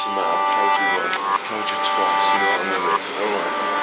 I told you once, I told you twice, you know what I mean? Alright.